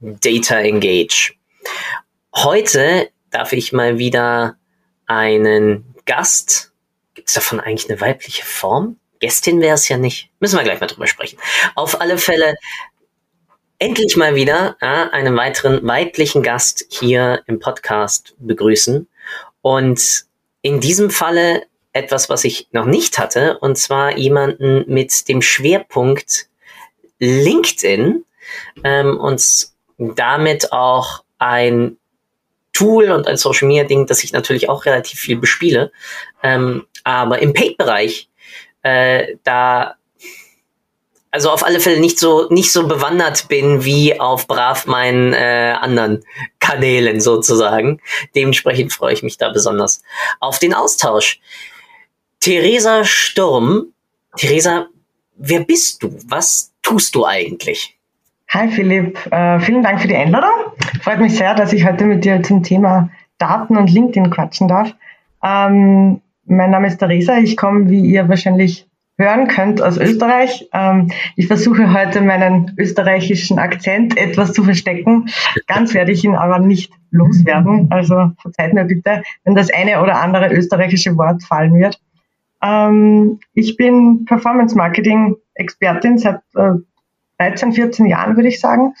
Data Engage. Heute darf ich mal wieder einen Gast, gibt es davon eigentlich eine weibliche Form? Gästin wäre es ja nicht. Müssen wir gleich mal drüber sprechen. Auf alle Fälle endlich mal wieder ja, einen weiteren weiblichen Gast hier im Podcast begrüßen. Und in diesem Falle etwas, was ich noch nicht hatte, und zwar jemanden mit dem Schwerpunkt LinkedIn ähm, und damit auch ein Tool und ein Social Media Ding, das ich natürlich auch relativ viel bespiele. Ähm, aber im Paid-Bereich, äh, da also auf alle Fälle nicht so nicht so bewandert bin wie auf brav meinen äh, anderen Kanälen sozusagen. Dementsprechend freue ich mich da besonders auf den Austausch. Theresa Sturm, Theresa, wer bist du? Was tust du eigentlich? Hi Philipp, äh, vielen Dank für die Einladung. Freut mich sehr, dass ich heute mit dir zum Thema Daten und LinkedIn quatschen darf. Ähm, mein Name ist Theresa, ich komme, wie ihr wahrscheinlich hören könnt, aus Österreich. Ähm, ich versuche heute meinen österreichischen Akzent etwas zu verstecken. Ganz werde ich ihn aber nicht loswerden. Also verzeiht mir bitte, wenn das eine oder andere österreichische Wort fallen wird. Ähm, ich bin Performance Marketing Expertin seit äh, 13, 14 Jahren, würde ich sagen.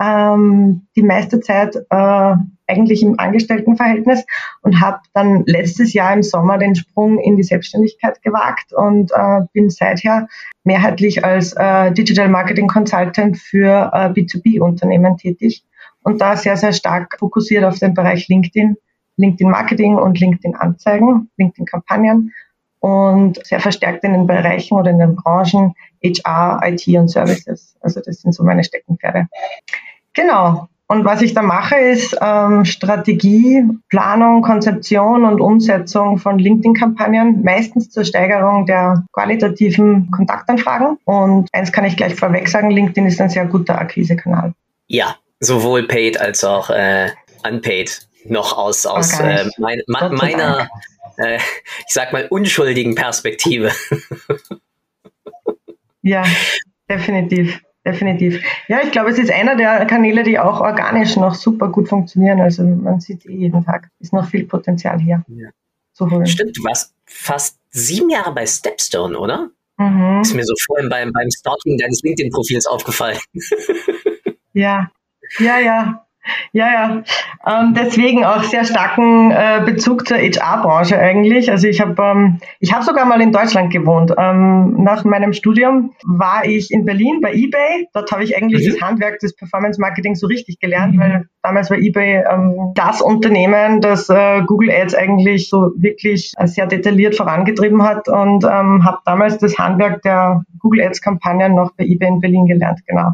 Ähm, die meiste Zeit äh, eigentlich im Angestelltenverhältnis und habe dann letztes Jahr im Sommer den Sprung in die Selbstständigkeit gewagt und äh, bin seither mehrheitlich als äh, Digital Marketing Consultant für äh, B2B-Unternehmen tätig und da sehr, sehr stark fokussiert auf den Bereich LinkedIn, LinkedIn Marketing und LinkedIn Anzeigen, LinkedIn Kampagnen und sehr verstärkt in den Bereichen oder in den Branchen HR, IT und Services. Also das sind so meine Steckenpferde. Genau. Und was ich da mache, ist ähm, Strategie, Planung, Konzeption und Umsetzung von LinkedIn-Kampagnen, meistens zur Steigerung der qualitativen Kontaktanfragen. Und eins kann ich gleich vorweg sagen, LinkedIn ist ein sehr guter Akquisekanal. Ja, sowohl paid als auch äh, unpaid noch aus, aus äh, mein, meiner, äh, ich sag mal, unschuldigen Perspektive. ja, definitiv. Definitiv. Ja, ich glaube, es ist einer der Kanäle, die auch organisch noch super gut funktionieren. Also man sieht eh jeden Tag, ist noch viel Potenzial hier ja. zu holen. Stimmt, du warst fast sieben Jahre bei Stepstone, oder? Mhm. Ist mir so vorhin beim, beim Stalking deines LinkedIn-Profils aufgefallen. ja, ja, ja. Ja, ja. Ähm, deswegen auch sehr starken äh, Bezug zur HR-Branche eigentlich. Also ich habe ähm, ich habe sogar mal in Deutschland gewohnt. Ähm, nach meinem Studium war ich in Berlin bei eBay. Dort habe ich eigentlich mhm. das Handwerk des Performance Marketing so richtig gelernt, mhm. weil damals war eBay ähm, das Unternehmen, das äh, Google Ads eigentlich so wirklich äh, sehr detailliert vorangetrieben hat und ähm, habe damals das Handwerk der Google Ads Kampagnen noch bei eBay in Berlin gelernt. Genau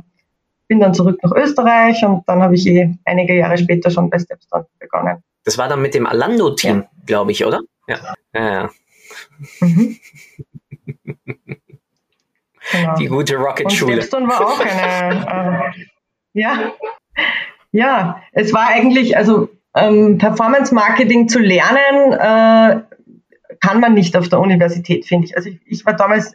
bin dann zurück nach Österreich und dann habe ich eh einige Jahre später schon bei Stepstone begonnen. Das war dann mit dem Alando-Team, ja. glaube ich, oder? Ja. ja, ja. Mhm. genau. Die gute Rocket-Schule. Stepstone war auch eine, äh, ja, ja, es war eigentlich, also ähm, Performance-Marketing zu lernen, äh, kann man nicht auf der Universität, finde ich. Also ich, ich war damals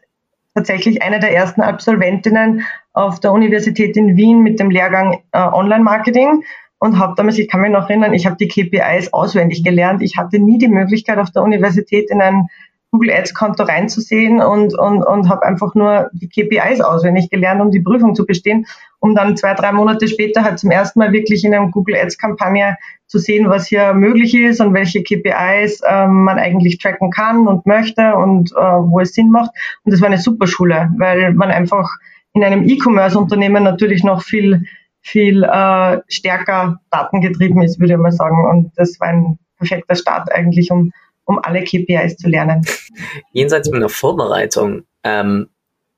tatsächlich eine der ersten Absolventinnen auf der Universität in Wien mit dem Lehrgang äh, Online-Marketing und habe damals, ich kann mich noch erinnern, ich habe die KPIs auswendig gelernt. Ich hatte nie die Möglichkeit auf der Universität in ein Google Ads Konto reinzusehen und, und, und habe einfach nur die KPIs auswendig gelernt, um die Prüfung zu bestehen, um dann zwei, drei Monate später halt zum ersten Mal wirklich in einer Google Ads Kampagne zu sehen, was hier möglich ist und welche KPIs ähm, man eigentlich tracken kann und möchte und äh, wo es Sinn macht. Und das war eine super Schule, weil man einfach in einem E-Commerce-Unternehmen natürlich noch viel, viel äh, stärker datengetrieben ist, würde ich mal sagen. Und das war ein perfekter Start eigentlich, um, um alle KPIs zu lernen. Jenseits meiner Vorbereitung, ähm,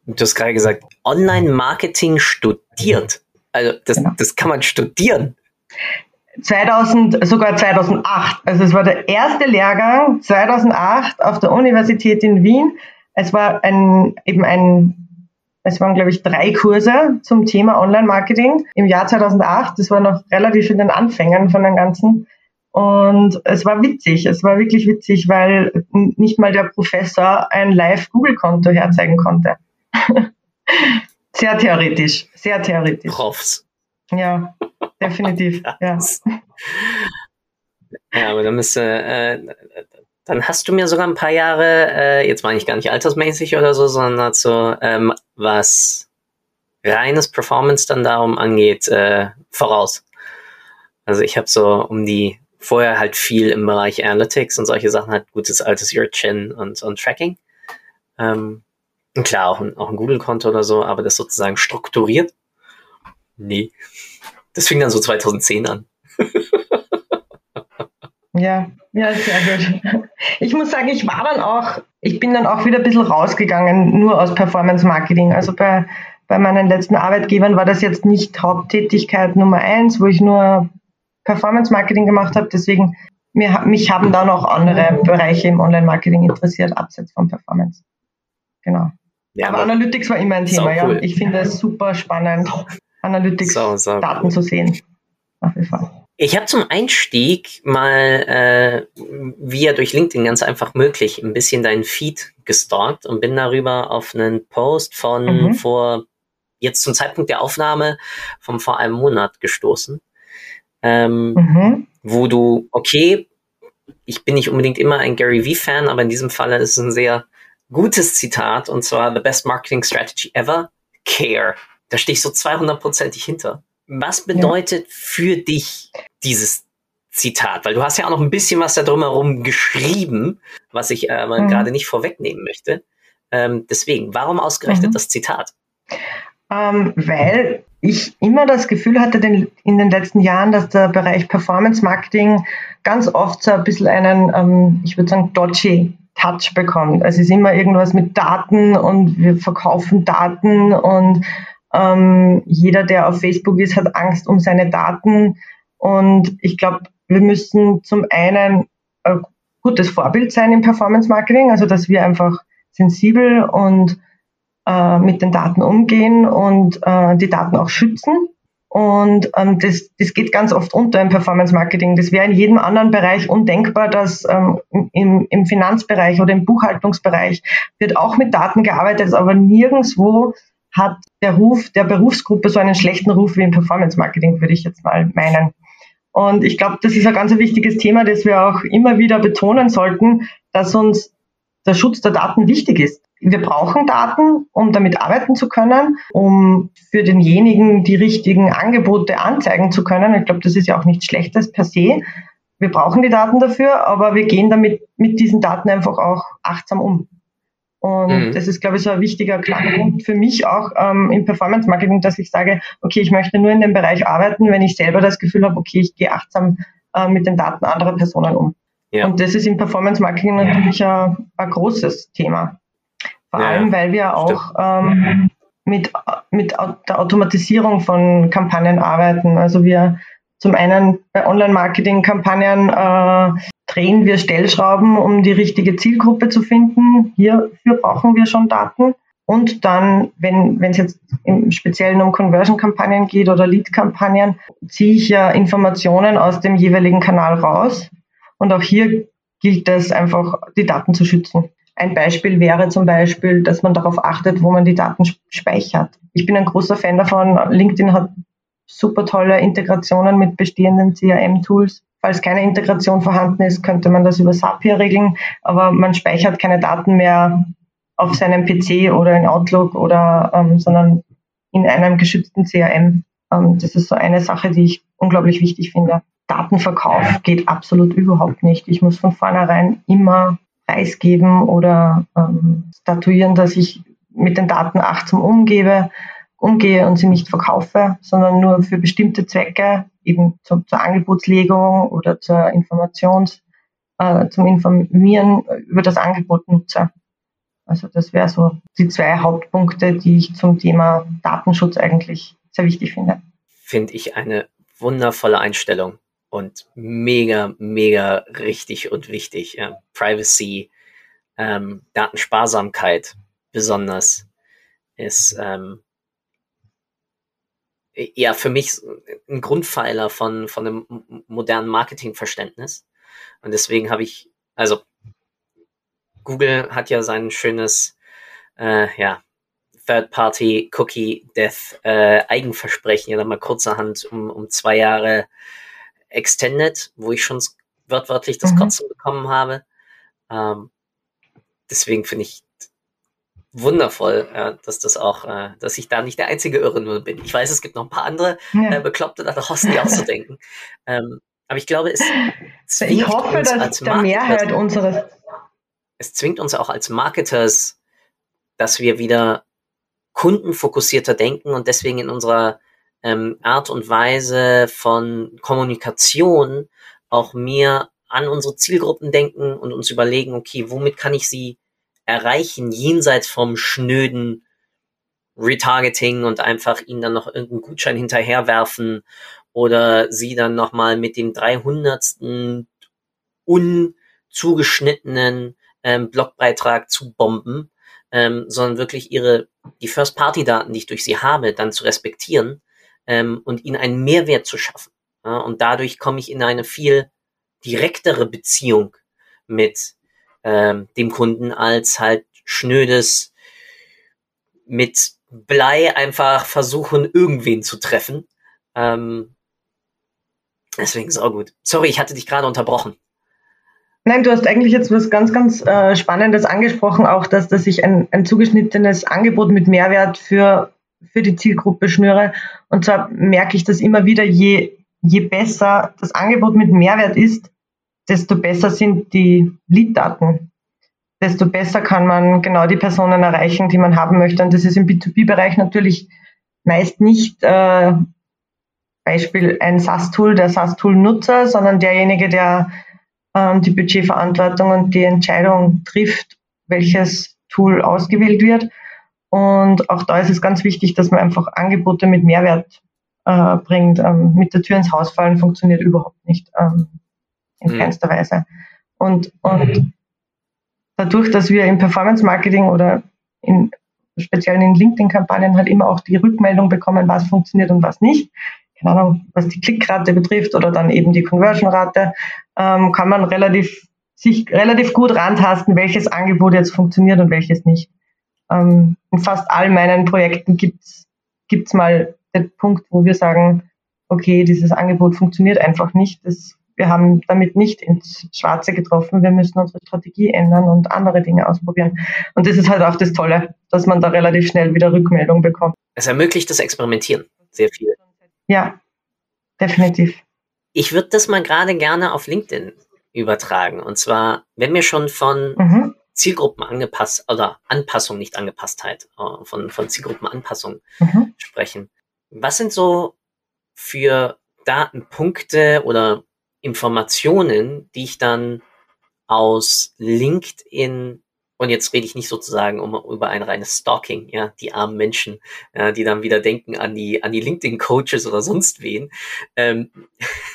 du hast gerade gesagt, Online-Marketing studiert. Also das, genau. das kann man studieren. 2000, sogar 2008. Also es war der erste Lehrgang 2008 auf der Universität in Wien. Es war ein, eben ein, es waren glaube ich drei Kurse zum Thema Online-Marketing im Jahr 2008. Das war noch relativ in den Anfängen von dem Ganzen. Und es war witzig, es war wirklich witzig, weil nicht mal der Professor ein Live-Google-Konto herzeigen konnte. sehr theoretisch, sehr theoretisch. Profs. Ja, definitiv. ja. ja, aber dann müsste, äh, dann hast du mir sogar ein paar Jahre, äh, jetzt meine ich gar nicht altersmäßig oder so, sondern so, ähm, was reines Performance dann darum angeht, äh, voraus. Also ich habe so um die vorher halt viel im Bereich Analytics und solche Sachen, halt gutes altes Your Chin und, und Tracking. Ähm, klar, auch ein, auch ein Google-Konto oder so, aber das sozusagen strukturiert? Nee. Das fing dann so 2010 an. ja, ja, sehr gut. Ich muss sagen, ich war dann auch, ich bin dann auch wieder ein bisschen rausgegangen, nur aus Performance Marketing. Also bei, bei meinen letzten Arbeitgebern war das jetzt nicht Haupttätigkeit Nummer eins, wo ich nur Performance Marketing gemacht habe. Deswegen, mir, mich haben da noch andere Bereiche im Online-Marketing interessiert, abseits von Performance. Genau. Ja, aber, aber Analytics war immer ein Thema, cool. ja. Ich finde es super spannend, Analytics-Daten zu sehen. Nach wie vor. Ich habe zum Einstieg mal äh, via durch LinkedIn ganz einfach möglich ein bisschen deinen Feed gestalkt und bin darüber auf einen Post von mhm. vor jetzt zum Zeitpunkt der Aufnahme von vor einem Monat gestoßen ähm, mhm. wo du, okay, ich bin nicht unbedingt immer ein Gary Vee-Fan, aber in diesem Fall ist es ein sehr gutes Zitat und zwar The best marketing strategy ever, care. Da stehe ich so 200%ig hinter. Was bedeutet ja. für dich dieses Zitat? Weil du hast ja auch noch ein bisschen was da drumherum geschrieben, was ich äh, mhm. gerade nicht vorwegnehmen möchte. Ähm, deswegen, warum ausgerechnet mhm. das Zitat? Ähm, weil ich immer das Gefühl hatte in den letzten Jahren, dass der Bereich Performance Marketing ganz oft so ein bisschen einen, ähm, ich würde sagen, dodgy Touch bekommt. Also es ist immer irgendwas mit Daten und wir verkaufen Daten und ähm, jeder, der auf Facebook ist, hat Angst um seine Daten. Und ich glaube, wir müssen zum einen ein gutes Vorbild sein im Performance Marketing, also dass wir einfach sensibel und äh, mit den Daten umgehen und äh, die Daten auch schützen. Und ähm, das, das geht ganz oft unter im Performance Marketing. Das wäre in jedem anderen Bereich undenkbar, dass ähm, im, im Finanzbereich oder im Buchhaltungsbereich wird auch mit Daten gearbeitet, aber nirgendswo hat der Ruf der Berufsgruppe so einen schlechten Ruf wie im Performance Marketing, würde ich jetzt mal meinen. Und ich glaube, das ist ein ganz wichtiges Thema, das wir auch immer wieder betonen sollten, dass uns der Schutz der Daten wichtig ist. Wir brauchen Daten, um damit arbeiten zu können, um für denjenigen die richtigen Angebote anzeigen zu können. Ich glaube, das ist ja auch nichts Schlechtes per se. Wir brauchen die Daten dafür, aber wir gehen damit mit diesen Daten einfach auch achtsam um. Und mhm. das ist, glaube ich, so ein wichtiger Knackpunkt für mich auch ähm, im Performance Marketing, dass ich sage, okay, ich möchte nur in dem Bereich arbeiten, wenn ich selber das Gefühl habe, okay, ich gehe achtsam äh, mit den Daten anderer Personen um. Ja. Und das ist im Performance Marketing natürlich ein, ein großes Thema. Vor ja, allem, weil wir auch ähm, mit, mit der Automatisierung von Kampagnen arbeiten. Also wir zum einen bei Online-Marketing-Kampagnen äh, drehen wir Stellschrauben, um die richtige Zielgruppe zu finden. Hierfür brauchen wir schon Daten. Und dann, wenn es jetzt im Speziellen um Conversion-Kampagnen geht oder Lead-Kampagnen, ziehe ich ja Informationen aus dem jeweiligen Kanal raus. Und auch hier gilt es einfach, die Daten zu schützen. Ein Beispiel wäre zum Beispiel, dass man darauf achtet, wo man die Daten speichert. Ich bin ein großer Fan davon. LinkedIn hat super tolle Integrationen mit bestehenden CRM-Tools. Falls keine Integration vorhanden ist, könnte man das über Zapier regeln, aber man speichert keine Daten mehr auf seinem PC oder in Outlook oder, ähm, sondern in einem geschützten CRM. Ähm, das ist so eine Sache, die ich unglaublich wichtig finde. Datenverkauf geht absolut überhaupt nicht. Ich muss von vornherein immer preisgeben oder ähm, statuieren, dass ich mit den Daten achtsam umgebe, umgehe und sie nicht verkaufe, sondern nur für bestimmte Zwecke, eben zum, zur Angebotslegung oder zur Informations, äh, zum Informieren über das Angebot nutze. Also das wäre so die zwei Hauptpunkte, die ich zum Thema Datenschutz eigentlich sehr wichtig finde. Finde ich eine wundervolle Einstellung und mega, mega richtig und wichtig. Ja. Privacy, ähm, Datensparsamkeit besonders ist ähm, ja für mich ein Grundpfeiler von, von einem modernen Marketingverständnis. Und deswegen habe ich, also Google hat ja sein schönes, äh, ja, Third-Party Cookie Death äh, ja dann mal kurzerhand um, um zwei Jahre extended, wo ich schon wortwörtlich das mhm. Kotzen bekommen habe. Ähm, deswegen finde ich wundervoll, äh, dass das auch, äh, dass ich da nicht der einzige Irre nur bin. Ich weiß, es gibt noch ein paar andere ja. äh, Bekloppte da draußen, die auch so denken. Ähm, aber ich glaube, es zwingt ich hoffe, uns dass als der Mehrheit unseres es zwingt uns auch als Marketers, dass wir wieder kundenfokussierter denken und deswegen in unserer ähm, Art und Weise von Kommunikation auch mehr an unsere Zielgruppen denken und uns überlegen, okay, womit kann ich sie erreichen, jenseits vom schnöden Retargeting und einfach ihnen dann noch irgendeinen Gutschein hinterherwerfen oder sie dann nochmal mit dem 300. unzugeschnittenen ähm, Blogbeitrag zu bomben, ähm, sondern wirklich ihre, die First-Party-Daten, die ich durch sie habe, dann zu respektieren ähm, und ihnen einen Mehrwert zu schaffen. Ja, und dadurch komme ich in eine viel direktere Beziehung mit ähm, dem Kunden als halt schnödes mit Blei einfach versuchen, irgendwen zu treffen. Ähm, deswegen ist auch gut. Sorry, ich hatte dich gerade unterbrochen. Nein, du hast eigentlich jetzt was ganz, ganz äh, Spannendes angesprochen, auch dass, dass ich ein, ein zugeschnittenes Angebot mit Mehrwert für, für die Zielgruppe schnüre. Und zwar merke ich das immer wieder, je, je besser das Angebot mit Mehrwert ist, desto besser sind die Lead-Daten. Desto besser kann man genau die Personen erreichen, die man haben möchte. Und das ist im B2B-Bereich natürlich meist nicht äh, Beispiel ein SaaS-Tool, der SaaS-Tool-Nutzer, sondern derjenige, der ähm, die Budgetverantwortung und die Entscheidung trifft, welches Tool ausgewählt wird. Und auch da ist es ganz wichtig, dass man einfach Angebote mit Mehrwert äh, bringt. Ähm, mit der Tür ins Haus fallen funktioniert überhaupt nicht ähm, in mhm. keinster Weise. Und, und mhm. dadurch, dass wir im Performance Marketing oder in, speziell in LinkedIn-Kampagnen halt immer auch die Rückmeldung bekommen, was funktioniert und was nicht, keine Ahnung, was die Klickrate betrifft oder dann eben die Conversion-Rate, ähm, kann man relativ, sich relativ gut rantasten, welches Angebot jetzt funktioniert und welches nicht. Ähm, in fast all meinen Projekten gibt's gibt's mal den Punkt, wo wir sagen, okay, dieses Angebot funktioniert einfach nicht. Das, wir haben damit nicht ins Schwarze getroffen. Wir müssen unsere Strategie ändern und andere Dinge ausprobieren. Und das ist halt auch das Tolle, dass man da relativ schnell wieder Rückmeldung bekommt. Es ermöglicht das Experimentieren sehr viel. Ja, definitiv. Ich würde das mal gerade gerne auf LinkedIn übertragen. Und zwar, wenn wir schon von mhm. Zielgruppen angepasst oder Anpassung, nicht Angepasstheit, äh, von, von Zielgruppenanpassung mhm. sprechen. Was sind so für Datenpunkte oder Informationen, die ich dann aus LinkedIn und jetzt rede ich nicht sozusagen um, über ein reines Stalking, ja, die armen Menschen, ja, die dann wieder denken an die, an die LinkedIn-Coaches oder sonst wen, ähm,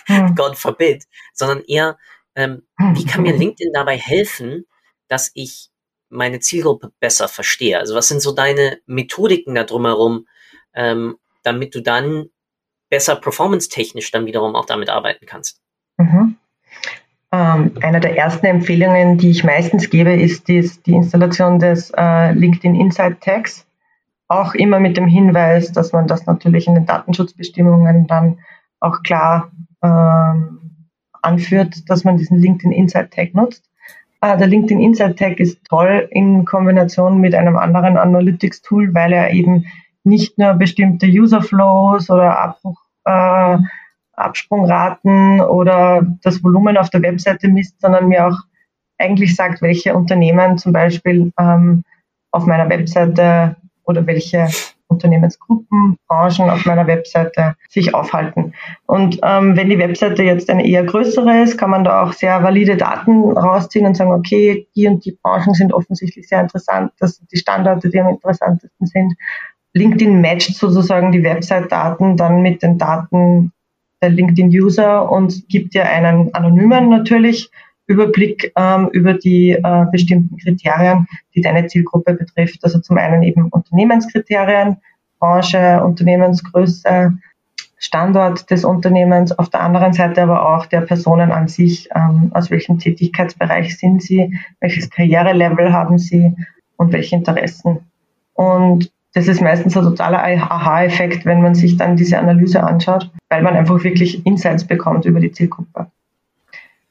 hm. God forbid, sondern eher, ähm, hm. wie kann mir LinkedIn dabei helfen, dass ich meine Zielgruppe besser verstehe? Also was sind so deine Methodiken da drumherum, ähm, damit du dann besser performance-technisch dann wiederum auch damit arbeiten kannst? Mhm. Ähm, eine der ersten Empfehlungen, die ich meistens gebe, ist dies, die Installation des äh, LinkedIn Insight Tags. Auch immer mit dem Hinweis, dass man das natürlich in den Datenschutzbestimmungen dann auch klar ähm, anführt, dass man diesen LinkedIn Insight Tag nutzt. Äh, der LinkedIn Insight Tag ist toll in Kombination mit einem anderen Analytics Tool, weil er eben nicht nur bestimmte User Flows oder Abbruch äh, Absprungraten oder das Volumen auf der Webseite misst, sondern mir auch eigentlich sagt, welche Unternehmen zum Beispiel ähm, auf meiner Webseite oder welche Unternehmensgruppen, Branchen auf meiner Webseite sich aufhalten. Und ähm, wenn die Webseite jetzt eine eher größere ist, kann man da auch sehr valide Daten rausziehen und sagen, okay, die und die Branchen sind offensichtlich sehr interessant, das sind die Standorte, die am interessantesten sind. LinkedIn matcht sozusagen die Website-Daten dann mit den Daten der LinkedIn-User und gibt dir einen anonymen natürlich Überblick ähm, über die äh, bestimmten Kriterien, die deine Zielgruppe betrifft. Also zum einen eben Unternehmenskriterien, Branche, Unternehmensgröße, Standort des Unternehmens, auf der anderen Seite aber auch der Personen an sich, ähm, aus welchem Tätigkeitsbereich sind sie, welches Karrierelevel haben sie und welche Interessen. Und das ist meistens ein totaler Aha-Effekt, wenn man sich dann diese Analyse anschaut, weil man einfach wirklich Insights bekommt über die Zielgruppe.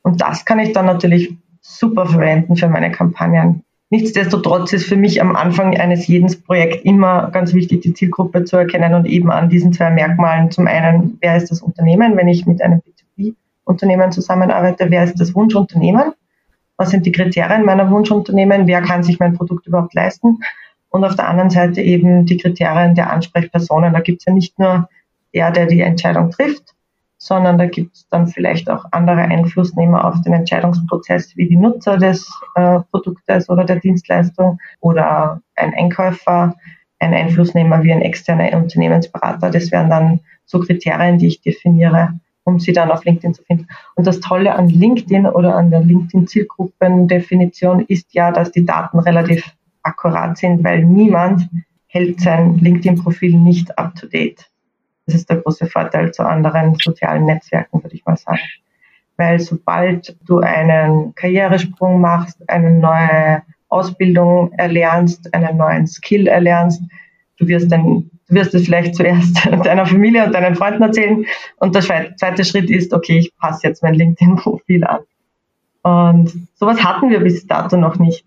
Und das kann ich dann natürlich super verwenden für meine Kampagnen. Nichtsdestotrotz ist für mich am Anfang eines jeden Projekts immer ganz wichtig, die Zielgruppe zu erkennen und eben an diesen zwei Merkmalen. Zum einen, wer ist das Unternehmen, wenn ich mit einem B2B-Unternehmen zusammenarbeite, wer ist das Wunschunternehmen? Was sind die Kriterien meiner Wunschunternehmen? Wer kann sich mein Produkt überhaupt leisten? Und auf der anderen Seite eben die Kriterien der Ansprechpersonen. Da gibt es ja nicht nur der, der die Entscheidung trifft, sondern da gibt es dann vielleicht auch andere Einflussnehmer auf den Entscheidungsprozess, wie die Nutzer des äh, Produktes oder der Dienstleistung oder ein Einkäufer, ein Einflussnehmer wie ein externer Unternehmensberater. Das wären dann so Kriterien, die ich definiere, um sie dann auf LinkedIn zu finden. Und das Tolle an LinkedIn oder an der LinkedIn-Zielgruppendefinition ist ja, dass die Daten relativ akkurat sind, weil niemand hält sein LinkedIn-Profil nicht up to date. Das ist der große Vorteil zu anderen sozialen Netzwerken, würde ich mal sagen. Weil sobald du einen Karrieresprung machst, eine neue Ausbildung erlernst, einen neuen Skill erlernst, du wirst dann du wirst es vielleicht zuerst deiner Familie und deinen Freunden erzählen und der zweite Schritt ist, okay, ich passe jetzt mein LinkedIn-Profil an. Und sowas hatten wir bis dato noch nicht.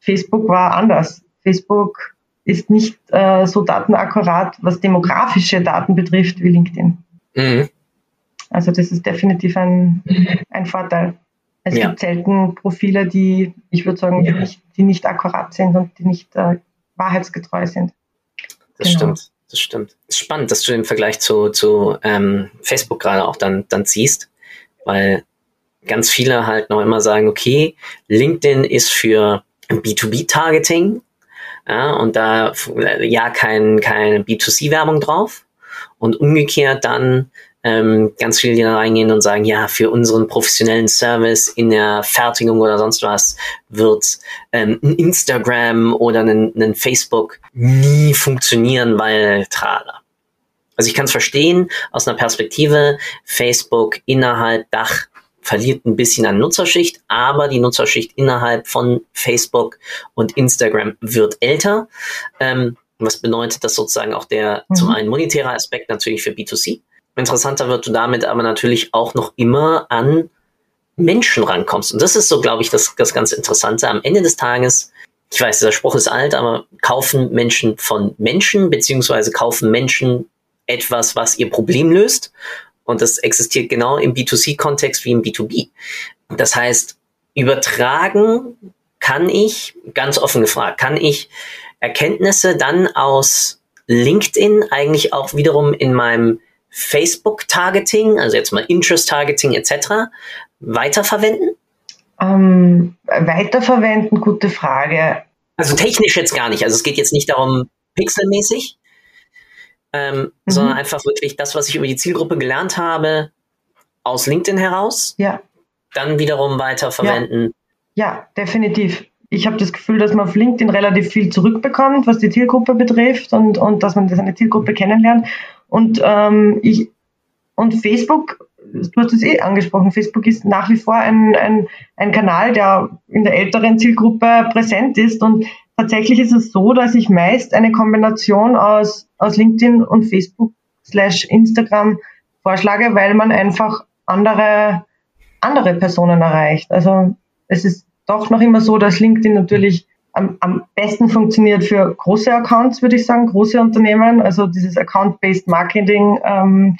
Facebook war anders. Facebook ist nicht äh, so datenakkurat, was demografische Daten betrifft, wie LinkedIn. Mhm. Also das ist definitiv ein, ein Vorteil. Es ja. gibt selten Profile, die, ich würde sagen, die nicht, die nicht akkurat sind und die nicht äh, wahrheitsgetreu sind. Das genau. stimmt, das stimmt. Es ist spannend, dass du den Vergleich zu, zu ähm, Facebook gerade auch dann, dann ziehst, weil ganz viele halt noch immer sagen, okay, LinkedIn ist für B2B-Targeting ja, und da ja kein, keine B2C-Werbung drauf. Und umgekehrt dann ähm, ganz viele, die da reingehen und sagen, ja, für unseren professionellen Service in der Fertigung oder sonst was wird ähm, ein Instagram oder ein, ein Facebook nie funktionieren, weil trala. Also ich kann es verstehen aus einer Perspektive, Facebook innerhalb Dach verliert ein bisschen an Nutzerschicht, aber die Nutzerschicht innerhalb von Facebook und Instagram wird älter. Ähm, was bedeutet das sozusagen auch der mhm. zum einen monetäre Aspekt natürlich für B2C. Interessanter wird du damit aber natürlich auch noch immer an Menschen rankommst. Und das ist so, glaube ich, das, das ganz Interessante. Am Ende des Tages, ich weiß, dieser Spruch ist alt, aber kaufen Menschen von Menschen, beziehungsweise kaufen Menschen etwas, was ihr Problem löst. Und das existiert genau im B2C-Kontext wie im B2B. Das heißt, übertragen kann ich, ganz offen gefragt, kann ich Erkenntnisse dann aus LinkedIn eigentlich auch wiederum in meinem Facebook-Targeting, also jetzt mal Interest-Targeting etc., weiterverwenden? Ähm, weiterverwenden, gute Frage. Also technisch jetzt gar nicht. Also es geht jetzt nicht darum, pixelmäßig, ähm, mhm. sondern einfach wirklich das, was ich über die Zielgruppe gelernt habe, aus LinkedIn heraus, ja. dann wiederum weiterverwenden. Ja, ja definitiv. Ich habe das Gefühl, dass man auf LinkedIn relativ viel zurückbekommt, was die Zielgruppe betrifft und, und dass man seine Zielgruppe kennenlernt. Und ähm, ich und Facebook, du hast es eh angesprochen, Facebook ist nach wie vor ein, ein, ein Kanal, der in der älteren Zielgruppe präsent ist und Tatsächlich ist es so, dass ich meist eine Kombination aus, aus LinkedIn und Facebook slash Instagram vorschlage, weil man einfach andere, andere Personen erreicht. Also es ist doch noch immer so, dass LinkedIn natürlich am, am besten funktioniert für große Accounts, würde ich sagen, große Unternehmen. Also dieses Account-Based Marketing ähm,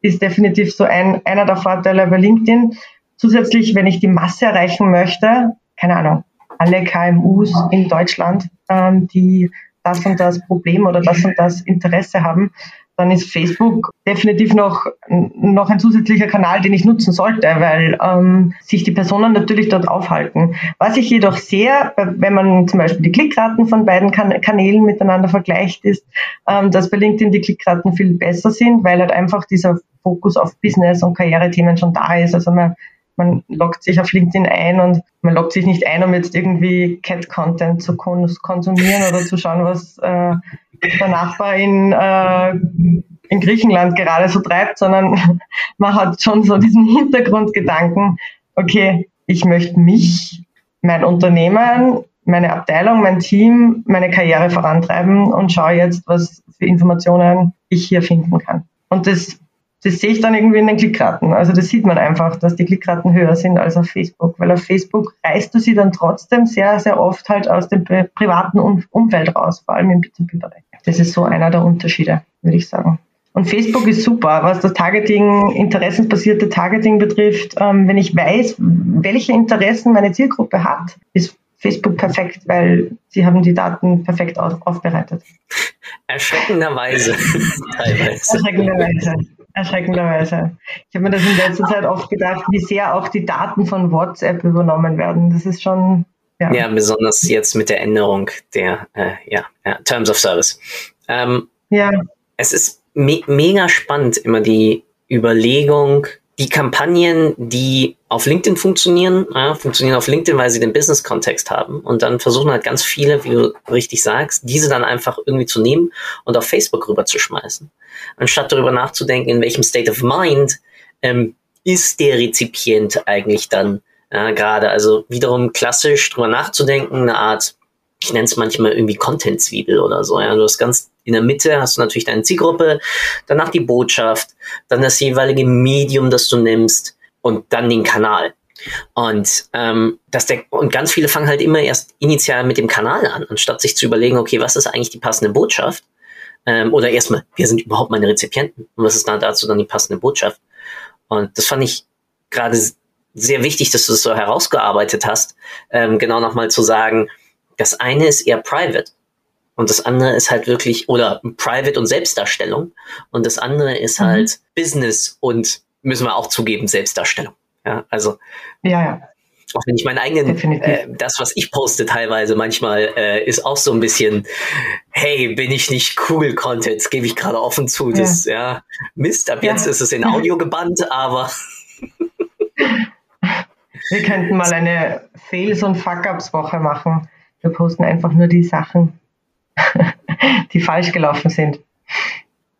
ist definitiv so ein, einer der Vorteile bei LinkedIn. Zusätzlich, wenn ich die Masse erreichen möchte, keine Ahnung, alle KMUs in Deutschland, ähm, die das und das Problem oder das und das Interesse haben, dann ist Facebook definitiv noch, noch ein zusätzlicher Kanal, den ich nutzen sollte, weil ähm, sich die Personen natürlich dort aufhalten. Was ich jedoch sehe, wenn man zum Beispiel die Klickraten von beiden kan Kanälen miteinander vergleicht, ist, ähm, dass bei LinkedIn die Klickraten viel besser sind, weil halt einfach dieser Fokus auf Business und Karrierethemen schon da ist. Also man man loggt sich auf LinkedIn ein und man loggt sich nicht ein, um jetzt irgendwie Cat-Content zu konsumieren oder zu schauen, was äh, der Nachbar in, äh, in Griechenland gerade so treibt, sondern man hat schon so diesen Hintergrundgedanken, okay, ich möchte mich, mein Unternehmen, meine Abteilung, mein Team, meine Karriere vorantreiben und schaue jetzt, was für Informationen ich hier finden kann. Und das das sehe ich dann irgendwie in den Klickraten. Also das sieht man einfach, dass die Klickraten höher sind als auf Facebook, weil auf Facebook reißt du sie dann trotzdem sehr, sehr oft halt aus dem privaten Umfeld raus, vor allem im B2B-Bereich. Das ist so einer der Unterschiede, würde ich sagen. Und Facebook ist super, was das Targeting, interessensbasierte Targeting betrifft. Ähm, wenn ich weiß, welche Interessen meine Zielgruppe hat, ist Facebook perfekt, weil sie haben die Daten perfekt auf, aufbereitet. Erschreckenderweise teilweise. Erschreckenderweise erschreckenderweise. Ich habe mir das in letzter Zeit oft gedacht, wie sehr auch die Daten von WhatsApp übernommen werden. Das ist schon. Ja, ja besonders jetzt mit der Änderung der äh, ja, ja, Terms of Service. Ähm, ja. Es ist me mega spannend, immer die Überlegung, die Kampagnen, die auf LinkedIn funktionieren, ja, funktionieren auf LinkedIn, weil sie den Business-Kontext haben. Und dann versuchen halt ganz viele, wie du richtig sagst, diese dann einfach irgendwie zu nehmen und auf Facebook rüberzuschmeißen. Anstatt darüber nachzudenken, in welchem State of Mind ähm, ist der Rezipient eigentlich dann äh, gerade. Also wiederum klassisch drüber nachzudenken, eine Art, ich nenne es manchmal irgendwie Content-Zwiebel oder so. Ja. Du hast ganz in der Mitte hast du natürlich deine Zielgruppe, danach die Botschaft, dann das jeweilige Medium, das du nimmst und dann den Kanal. Und, ähm, dass der, und ganz viele fangen halt immer erst initial mit dem Kanal an, anstatt sich zu überlegen, okay, was ist eigentlich die passende Botschaft? Ähm, oder erstmal, wer sind überhaupt meine Rezipienten? Und was ist dann dazu dann die passende Botschaft? Und das fand ich gerade sehr wichtig, dass du das so herausgearbeitet hast, ähm, genau nochmal zu sagen, das eine ist eher private. Und das andere ist halt wirklich, oder Private und Selbstdarstellung. Und das andere ist mhm. halt Business und müssen wir auch zugeben, Selbstdarstellung. Ja, also. Ja, ja. Auch wenn ich meinen eigenen, äh, das, was ich poste teilweise manchmal, äh, ist auch so ein bisschen, hey, bin ich nicht cool Content, gebe ich gerade offen zu. Das, ja, ja Mist, ab jetzt ist es in Audio gebannt, aber. Wir könnten mal eine Fails- und Fuck-Ups-Woche machen. Wir posten einfach nur die Sachen, die falsch gelaufen sind.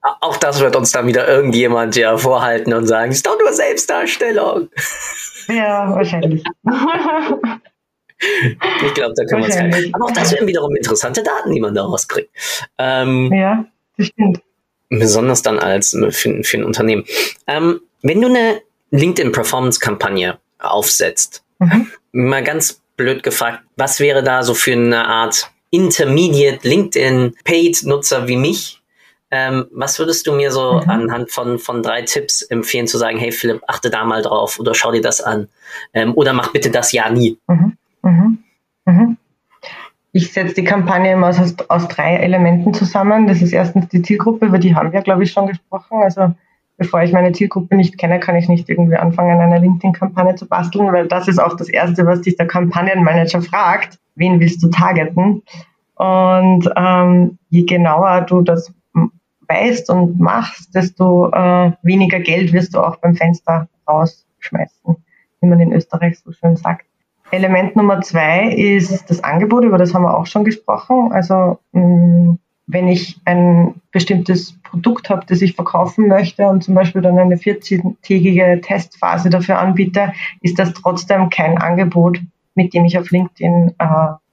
Auch das wird uns dann wieder irgendjemand ja vorhalten und sagen, ist doch nur Selbstdarstellung. Ja, wahrscheinlich. ich glaube, da können wir uns. Aber auch das wären wiederum interessante Daten, die man daraus kriegt. Ähm, ja, das stimmt. Besonders dann als für, für ein Unternehmen. Ähm, wenn du eine LinkedIn-Performance-Kampagne aufsetzt, mhm. mal ganz blöd gefragt, was wäre da so für eine Art Intermediate LinkedIn Paid Nutzer wie mich. Ähm, was würdest du mir so mhm. anhand von, von drei Tipps empfehlen, zu sagen, hey Philipp, achte da mal drauf oder schau dir das an ähm, oder mach bitte das ja nie? Mhm. Mhm. mhm. Ich setze die Kampagne immer aus, aus drei Elementen zusammen. Das ist erstens die Zielgruppe, über die haben wir, glaube ich, schon gesprochen. Also bevor ich meine Zielgruppe nicht kenne, kann ich nicht irgendwie anfangen, eine LinkedIn-Kampagne zu basteln, weil das ist auch das Erste, was dich der Kampagnenmanager fragt wen willst du targeten? Und ähm, je genauer du das weißt und machst, desto äh, weniger Geld wirst du auch beim Fenster rausschmeißen, wie man in Österreich so schön sagt. Element Nummer zwei ist das Angebot, über das haben wir auch schon gesprochen. Also mh, wenn ich ein bestimmtes Produkt habe, das ich verkaufen möchte und zum Beispiel dann eine 14-tägige Testphase dafür anbiete, ist das trotzdem kein Angebot, mit dem ich auf LinkedIn äh,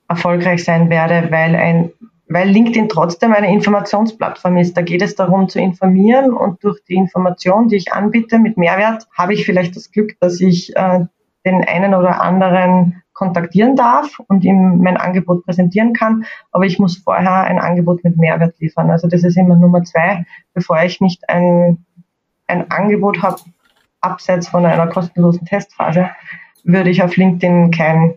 erfolgreich sein werde, weil ein weil LinkedIn trotzdem eine Informationsplattform ist. Da geht es darum zu informieren und durch die Information, die ich anbiete mit Mehrwert, habe ich vielleicht das Glück, dass ich äh, den einen oder anderen kontaktieren darf und ihm mein Angebot präsentieren kann. Aber ich muss vorher ein Angebot mit Mehrwert liefern. Also das ist immer Nummer zwei, bevor ich nicht ein, ein Angebot habe, abseits von einer kostenlosen Testphase, würde ich auf LinkedIn kein,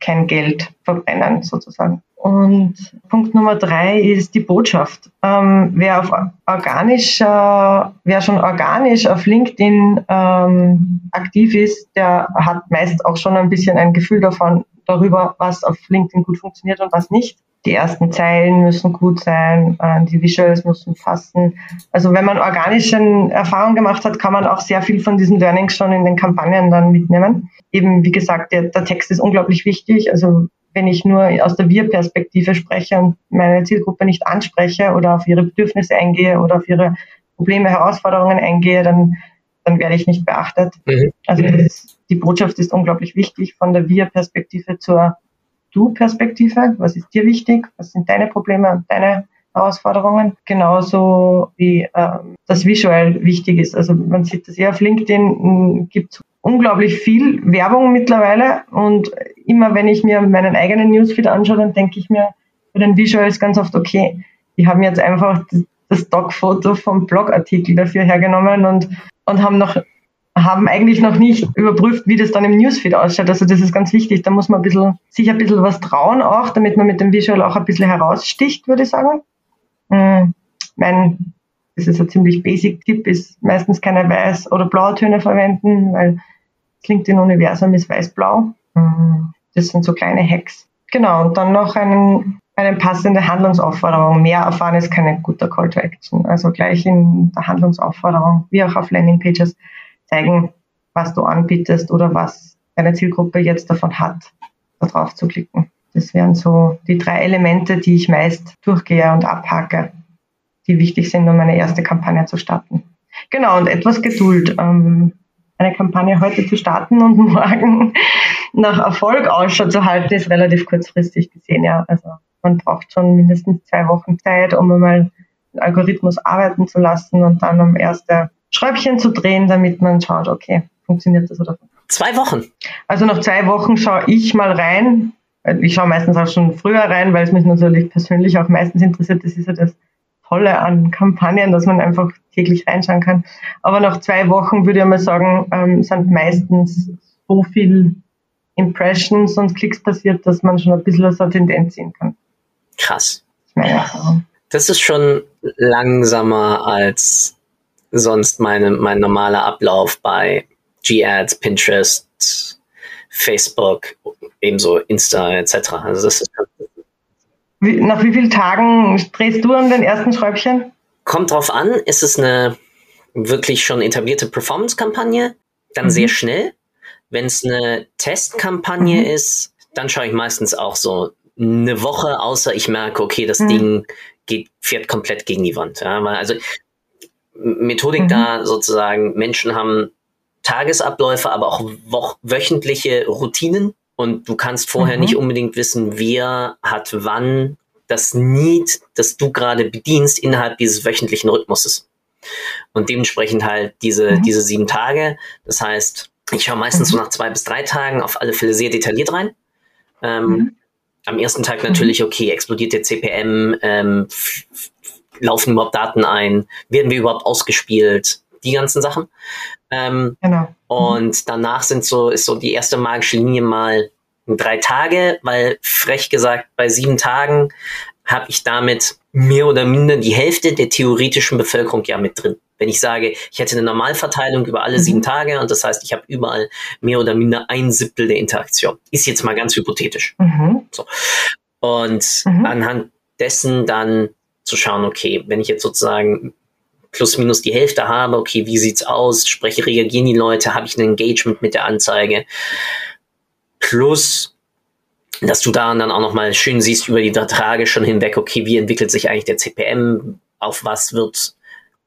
kein Geld verbrennen sozusagen. Und Punkt Nummer drei ist die Botschaft. Ähm, wer auf organisch, äh, wer schon organisch auf LinkedIn ähm, aktiv ist, der hat meist auch schon ein bisschen ein Gefühl davon, darüber, was auf LinkedIn gut funktioniert und was nicht. Die ersten Zeilen müssen gut sein, äh, die Visuals müssen passen. Also wenn man organische Erfahrungen gemacht hat, kann man auch sehr viel von diesen Learnings schon in den Kampagnen dann mitnehmen. Eben, wie gesagt, der, der Text ist unglaublich wichtig. Also wenn ich nur aus der Wir-Perspektive spreche und meine Zielgruppe nicht anspreche oder auf ihre Bedürfnisse eingehe oder auf ihre Probleme, Herausforderungen eingehe, dann, dann werde ich nicht beachtet. Mhm. Also ist, die Botschaft ist unglaublich wichtig von der Wir-Perspektive zur Du-Perspektive. Was ist dir wichtig? Was sind deine Probleme und deine Herausforderungen? Genauso wie ähm, das visuell wichtig ist. Also man sieht das ja auf LinkedIn, gibt unglaublich viel Werbung mittlerweile und immer wenn ich mir meinen eigenen Newsfeed anschaue, dann denke ich mir bei den Visuals ganz oft, okay, die haben jetzt einfach das Stockfoto vom Blogartikel dafür hergenommen und, und haben noch haben eigentlich noch nicht überprüft, wie das dann im Newsfeed ausschaut. Also das ist ganz wichtig. Da muss man ein bisschen, sich ein bisschen was trauen auch, damit man mit dem Visual auch ein bisschen heraussticht, würde ich sagen. Hm, mein, das ist ein ziemlich basic Tipp, ist meistens keine Weiß- oder Blautöne verwenden, weil das LinkedIn-Universum ist weiß-blau. Hm, das sind so kleine Hacks. Genau, und dann noch einen, eine passende Handlungsaufforderung. Mehr erfahren ist kein guter Call to Action. Also gleich in der Handlungsaufforderung, wie auch auf Landingpages, zeigen, was du anbietest oder was deine Zielgruppe jetzt davon hat, da drauf zu klicken. Das wären so die drei Elemente, die ich meist durchgehe und abhake, die wichtig sind, um eine erste Kampagne zu starten. Genau, und etwas Geduld. Ähm, eine Kampagne heute zu starten und morgen nach Erfolg Ausschau zu halten, ist relativ kurzfristig gesehen, ja. Also man braucht schon mindestens zwei Wochen Zeit, um einmal den Algorithmus arbeiten zu lassen und dann um erste Schräubchen zu drehen, damit man schaut, okay, funktioniert das oder nicht. Zwei Wochen. Also nach zwei Wochen schaue ich mal rein. Ich schaue meistens auch schon früher rein, weil es mich natürlich persönlich auch meistens interessiert. Das ist ja das Tolle an Kampagnen, dass man einfach täglich reinschauen kann. Aber nach zwei Wochen würde ich mal sagen, ähm, sind meistens so viel Impressions und Klicks passiert, dass man schon ein bisschen aus der Tendenz sehen kann. Krass. Das ist, schon langsamer als sonst meine, mein normaler Ablauf bei G-Ads, Pinterest, Facebook, ebenso Insta etc. Also das ist wie, nach wie vielen Tagen drehst du an den ersten Schräubchen? Kommt drauf an, ist es eine wirklich schon etablierte Performance-Kampagne, dann mhm. sehr schnell. Wenn es eine Testkampagne mhm. ist, dann schaue ich meistens auch so eine Woche, außer ich merke, okay, das mhm. Ding geht, fährt komplett gegen die Wand. Ja, also Methodik mhm. da sozusagen, Menschen haben Tagesabläufe, aber auch wöchentliche Routinen und du kannst vorher mhm. nicht unbedingt wissen, wer hat wann das Need, das du gerade bedienst innerhalb dieses wöchentlichen Rhythmuses. Und dementsprechend halt diese, mhm. diese sieben Tage. Das heißt, ich schaue meistens so mhm. nach zwei bis drei Tagen auf alle Fälle sehr detailliert rein. Ähm, mhm. am ersten Tag natürlich, okay, explodiert der CPM, ähm, laufen überhaupt Daten ein, werden wir überhaupt ausgespielt, die ganzen Sachen. Ähm, genau. Mhm. Und danach sind so, ist so die erste magische Linie mal drei Tage, weil frech gesagt, bei sieben Tagen habe ich damit mehr oder minder die Hälfte der theoretischen Bevölkerung ja mit drin. Wenn ich sage, ich hätte eine Normalverteilung über alle mhm. sieben Tage und das heißt, ich habe überall mehr oder minder ein Siebtel der Interaktion. Ist jetzt mal ganz hypothetisch. Mhm. So. Und mhm. anhand dessen dann zu schauen, okay, wenn ich jetzt sozusagen plus minus die Hälfte habe, okay, wie sieht's aus? Spreche, reagieren die Leute? Habe ich ein Engagement mit der Anzeige? Plus, dass du da dann auch nochmal schön siehst über die Trage schon hinweg, okay, wie entwickelt sich eigentlich der CPM? Auf was wird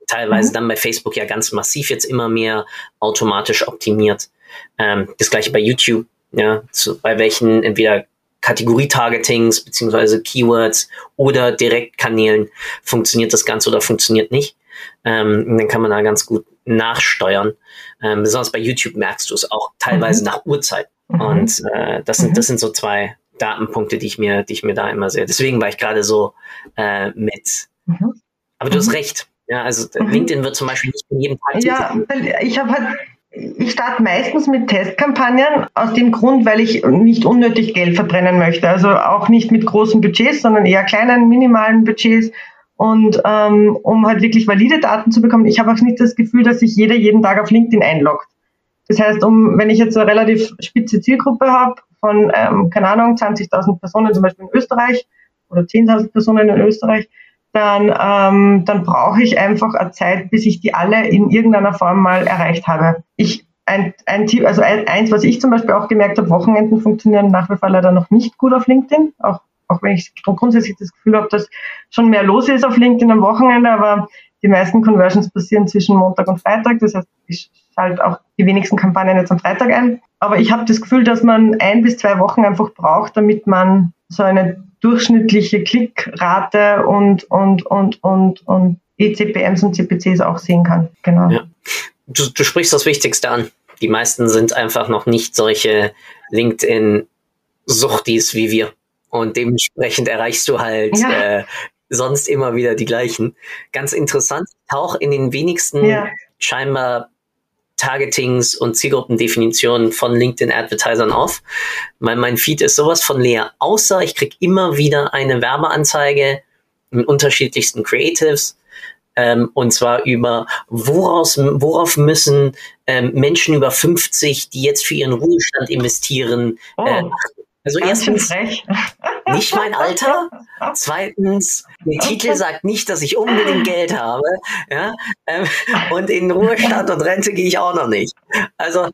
teilweise mhm. dann bei Facebook ja ganz massiv jetzt immer mehr automatisch optimiert. Ähm, das gleiche bei YouTube, ja, zu, bei welchen entweder Kategorie-Targetings beziehungsweise Keywords oder Direktkanälen funktioniert das Ganze oder funktioniert nicht. Ähm, dann kann man da ganz gut nachsteuern. Ähm, besonders bei YouTube merkst du es auch teilweise mhm. nach Uhrzeit. Mhm. Und äh, das sind mhm. das sind so zwei Datenpunkte, die ich mir, die ich mir da immer sehe. Deswegen war ich gerade so äh, mit. Mhm. Aber du hast mhm. recht. Ja, also LinkedIn wird zum Beispiel nicht in jedem Tag. Ja, ich habe halt ich starte meistens mit Testkampagnen aus dem Grund, weil ich nicht unnötig Geld verbrennen möchte. Also auch nicht mit großen Budgets, sondern eher kleinen, minimalen Budgets. Und ähm, um halt wirklich valide Daten zu bekommen, ich habe auch nicht das Gefühl, dass sich jeder jeden Tag auf LinkedIn einloggt. Das heißt, um, wenn ich jetzt so eine relativ spitze Zielgruppe habe von, ähm, keine Ahnung, 20.000 Personen zum Beispiel in Österreich oder 10.000 Personen in Österreich, dann, ähm, dann brauche ich einfach eine Zeit, bis ich die alle in irgendeiner Form mal erreicht habe. Ich ein, ein Tipp, also ein, eins, was ich zum Beispiel auch gemerkt habe, Wochenenden funktionieren nach wie vor leider noch nicht gut auf LinkedIn, auch, auch wenn ich grundsätzlich das Gefühl habe, dass schon mehr los ist auf LinkedIn am Wochenende, aber die meisten Conversions passieren zwischen Montag und Freitag, das heißt, ich schalte auch die wenigsten Kampagnen jetzt am Freitag ein. Aber ich habe das Gefühl, dass man ein bis zwei Wochen einfach braucht, damit man so eine durchschnittliche Klickrate und, und, und, und, und ECPMs und CPCs auch sehen kann. Genau. Ja. Du, du sprichst das Wichtigste an. Die meisten sind einfach noch nicht solche LinkedIn-Suchtis wie wir. Und dementsprechend erreichst du halt ja. äh, sonst immer wieder die gleichen. Ganz interessant, tauch in den wenigsten ja. scheinbar Targetings und Zielgruppendefinitionen von LinkedIn-Advertisern auf. Mein, mein Feed ist sowas von leer, außer ich kriege immer wieder eine Werbeanzeige in unterschiedlichsten Creatives. Ähm, und zwar über woraus, worauf müssen ähm, Menschen über 50, die jetzt für ihren Ruhestand investieren, oh. äh, also erstens nicht mein Alter. Zweitens, der Titel sagt nicht, dass ich unbedingt Geld habe. Ja? Ähm, und in Ruhestand und Rente gehe ich auch noch nicht. Also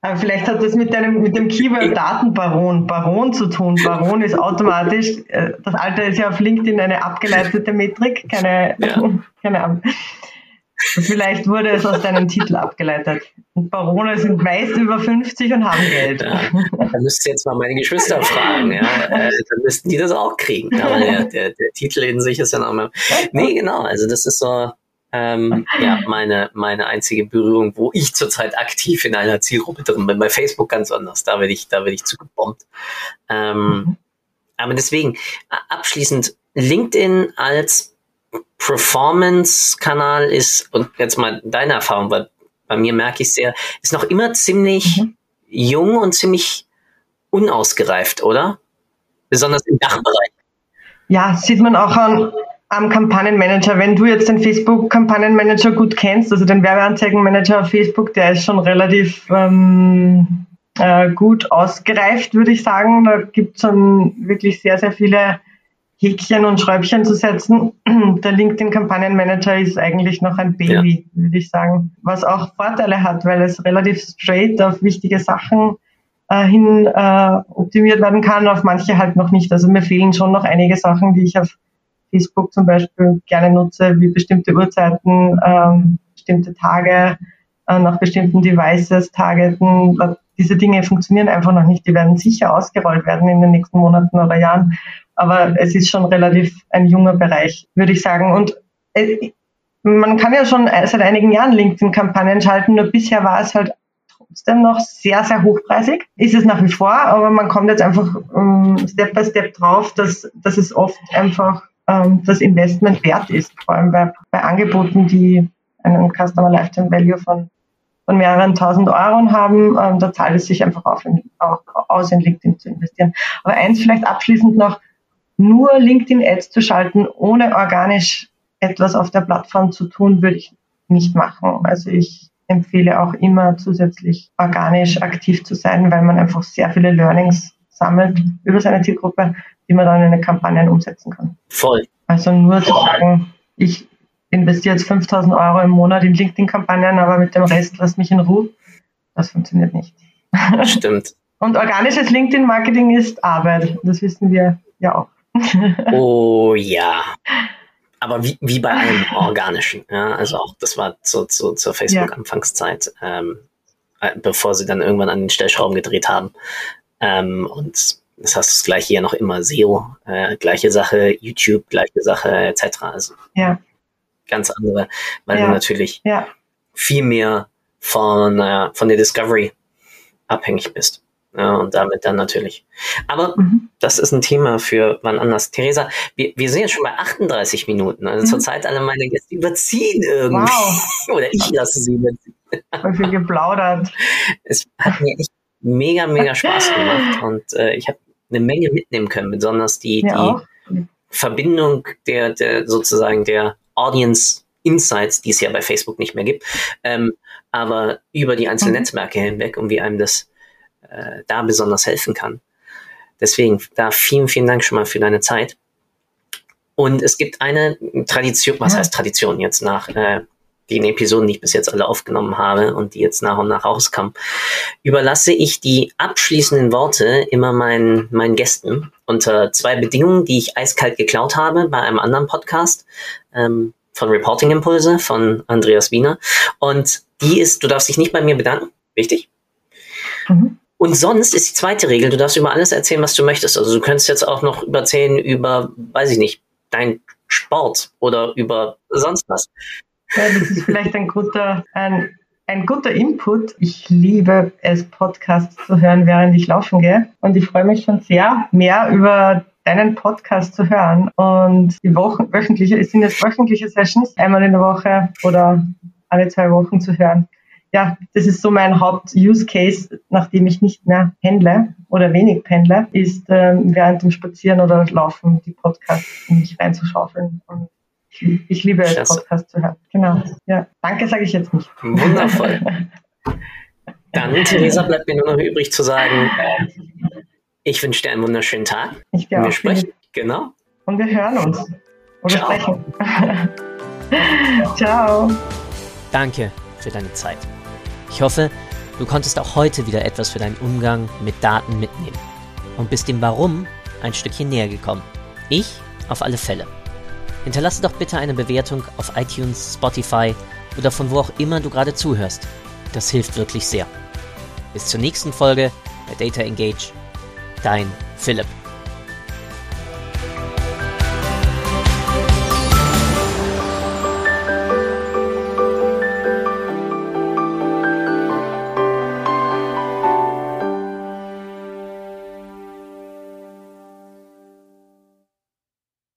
aber vielleicht hat das mit, deinem, mit dem Keyword Datenbaron, Baron zu tun. Baron ist automatisch, äh, das Alter ist ja auf LinkedIn eine abgeleitete Metrik, keine, ja. keine Vielleicht wurde es aus deinem Titel abgeleitet. Und Barone sind meist über 50 und haben Geld. Ja, da müsst ihr jetzt mal meine Geschwister fragen. Ja. Äh, dann müssten die das auch kriegen. Aber der, der, der Titel in sich ist ja noch mal. Nee, genau. Also das ist so ähm, ja, meine, meine einzige Berührung, wo ich zurzeit aktiv in einer Zielgruppe drin bin. Bei Facebook ganz anders. Da werde ich, da ich zugebombt. Ähm, mhm. Aber deswegen, abschließend, LinkedIn als Performance-Kanal ist, und jetzt mal deine Erfahrung, weil bei mir merke ich sehr, ist noch immer ziemlich mhm. jung und ziemlich unausgereift, oder? Besonders im Dachbereich. Ja, sieht man auch an, am Kampagnenmanager. Wenn du jetzt den Facebook-Kampagnenmanager gut kennst, also den Werbeanzeigenmanager auf Facebook, der ist schon relativ ähm, äh, gut ausgereift, würde ich sagen. Da gibt es schon wirklich sehr, sehr viele Häkchen und Schräubchen zu setzen. Der LinkedIn-Kampagnenmanager ist eigentlich noch ein Baby, ja. würde ich sagen, was auch Vorteile hat, weil es relativ straight auf wichtige Sachen äh, hin äh, optimiert werden kann, auf manche halt noch nicht. Also mir fehlen schon noch einige Sachen, die ich auf Facebook zum Beispiel gerne nutze, wie bestimmte Uhrzeiten, ähm, bestimmte Tage äh, nach bestimmten Devices targeten. Diese Dinge funktionieren einfach noch nicht. Die werden sicher ausgerollt werden in den nächsten Monaten oder Jahren aber es ist schon relativ ein junger Bereich, würde ich sagen. Und äh, man kann ja schon seit einigen Jahren LinkedIn-Kampagnen schalten, nur bisher war es halt trotzdem noch sehr, sehr hochpreisig. Ist es nach wie vor, aber man kommt jetzt einfach ähm, Step by Step drauf, dass, dass es oft einfach ähm, das Investment wert ist, vor allem bei, bei Angeboten, die einen Customer Lifetime Value von, von mehreren tausend Euro haben. Ähm, da zahlt es sich einfach auf, auch aus, in LinkedIn zu investieren. Aber eins vielleicht abschließend noch, nur LinkedIn-Ads zu schalten, ohne organisch etwas auf der Plattform zu tun, würde ich nicht machen. Also ich empfehle auch immer zusätzlich organisch aktiv zu sein, weil man einfach sehr viele Learnings sammelt über seine Zielgruppe, die man dann in eine Kampagne umsetzen kann. Voll. Also nur zu sagen, ich investiere jetzt 5000 Euro im Monat in LinkedIn-Kampagnen, aber mit dem Rest lass mich in Ruhe. Das funktioniert nicht. Stimmt. Und organisches LinkedIn-Marketing ist Arbeit. Das wissen wir ja auch oh ja. Aber wie, wie bei allem Organischen. Ja? Also auch das war zu, zu, zur Facebook-Anfangszeit, ähm, äh, bevor sie dann irgendwann an den Stellschrauben gedreht haben. Ähm, und das hast du gleich hier noch immer SEO, äh, gleiche Sache, YouTube, gleiche Sache, etc. Also ja. Ganz andere, weil ja. du natürlich ja. viel mehr von, äh, von der Discovery abhängig bist. Ja, und damit dann natürlich. Aber mhm. das ist ein Thema für wann anders. Theresa, wir, wir sind jetzt schon bei 38 Minuten. Also mhm. zurzeit alle meine Gäste überziehen irgendwie. Wow. Oder ich lasse sie überziehen. viel geplaudert. Es hat mir echt mega, mega Spaß gemacht und äh, ich habe eine Menge mitnehmen können, besonders die, Ja, die Verbindung der, der sozusagen der Audience Insights, die es ja bei Facebook nicht mehr gibt, ähm, aber über die einzelnen Mhm. Netzwerke hinweg und wie einem das äh, da besonders helfen kann. Deswegen da vielen, vielen Dank schon mal für deine Zeit. Und es gibt eine Tradition, was Ja. heißt Tradition jetzt nach äh, den Episoden, die ich bis jetzt alle aufgenommen habe und die jetzt nach und nach rauskommen, überlasse ich die abschließenden Worte immer meinen, meinen Gästen unter zwei Bedingungen, die ich eiskalt geklaut habe bei einem anderen Podcast ähm, von Reporting Impulse von Andreas Wiener. Und die ist, du darfst dich nicht bei mir bedanken, wichtig. Mhm. Und sonst ist die zweite Regel, du darfst über alles erzählen, was du möchtest. Also du könntest jetzt auch noch erzählen über, weiß ich nicht, dein Sport oder über sonst was. Ja, das ist vielleicht ein guter, ein, ein guter Input. Ich liebe es, Podcasts zu hören, während ich laufen gehe. Und ich freue mich schon sehr, mehr über deinen Podcast zu hören. Und die Wochen, wöchentliche, es sind jetzt wöchentliche Sessions, einmal in der Woche oder alle zwei Wochen zu hören. Ja, das ist so mein Haupt-Use-Case, nachdem ich nicht mehr pendle oder wenig pendle, ist ähm, während dem Spazieren oder Laufen die Podcasts in mich reinzuschaufeln. Und ich, ich liebe es. Podcast zu hören. Genau. Ja, danke sage ich jetzt nicht. Wundervoll. Dann, Theresa, bleibt mir nur noch übrig zu sagen, ich wünsche dir einen wunderschönen Tag. Ich dir Wir auch. sprechen. Genau. Und wir hören uns. Oder Ciao. sprechen. Ciao. Danke für deine Zeit. Ich hoffe, du konntest auch heute wieder etwas für deinen Umgang mit Daten mitnehmen und bist dem Warum ein Stückchen näher gekommen. Ich auf alle Fälle. Hinterlasse doch bitte eine Bewertung auf iTunes, Spotify oder von wo auch immer du gerade zuhörst. Das hilft wirklich sehr. Bis zur nächsten Folge bei Data Engage. Dein Philipp.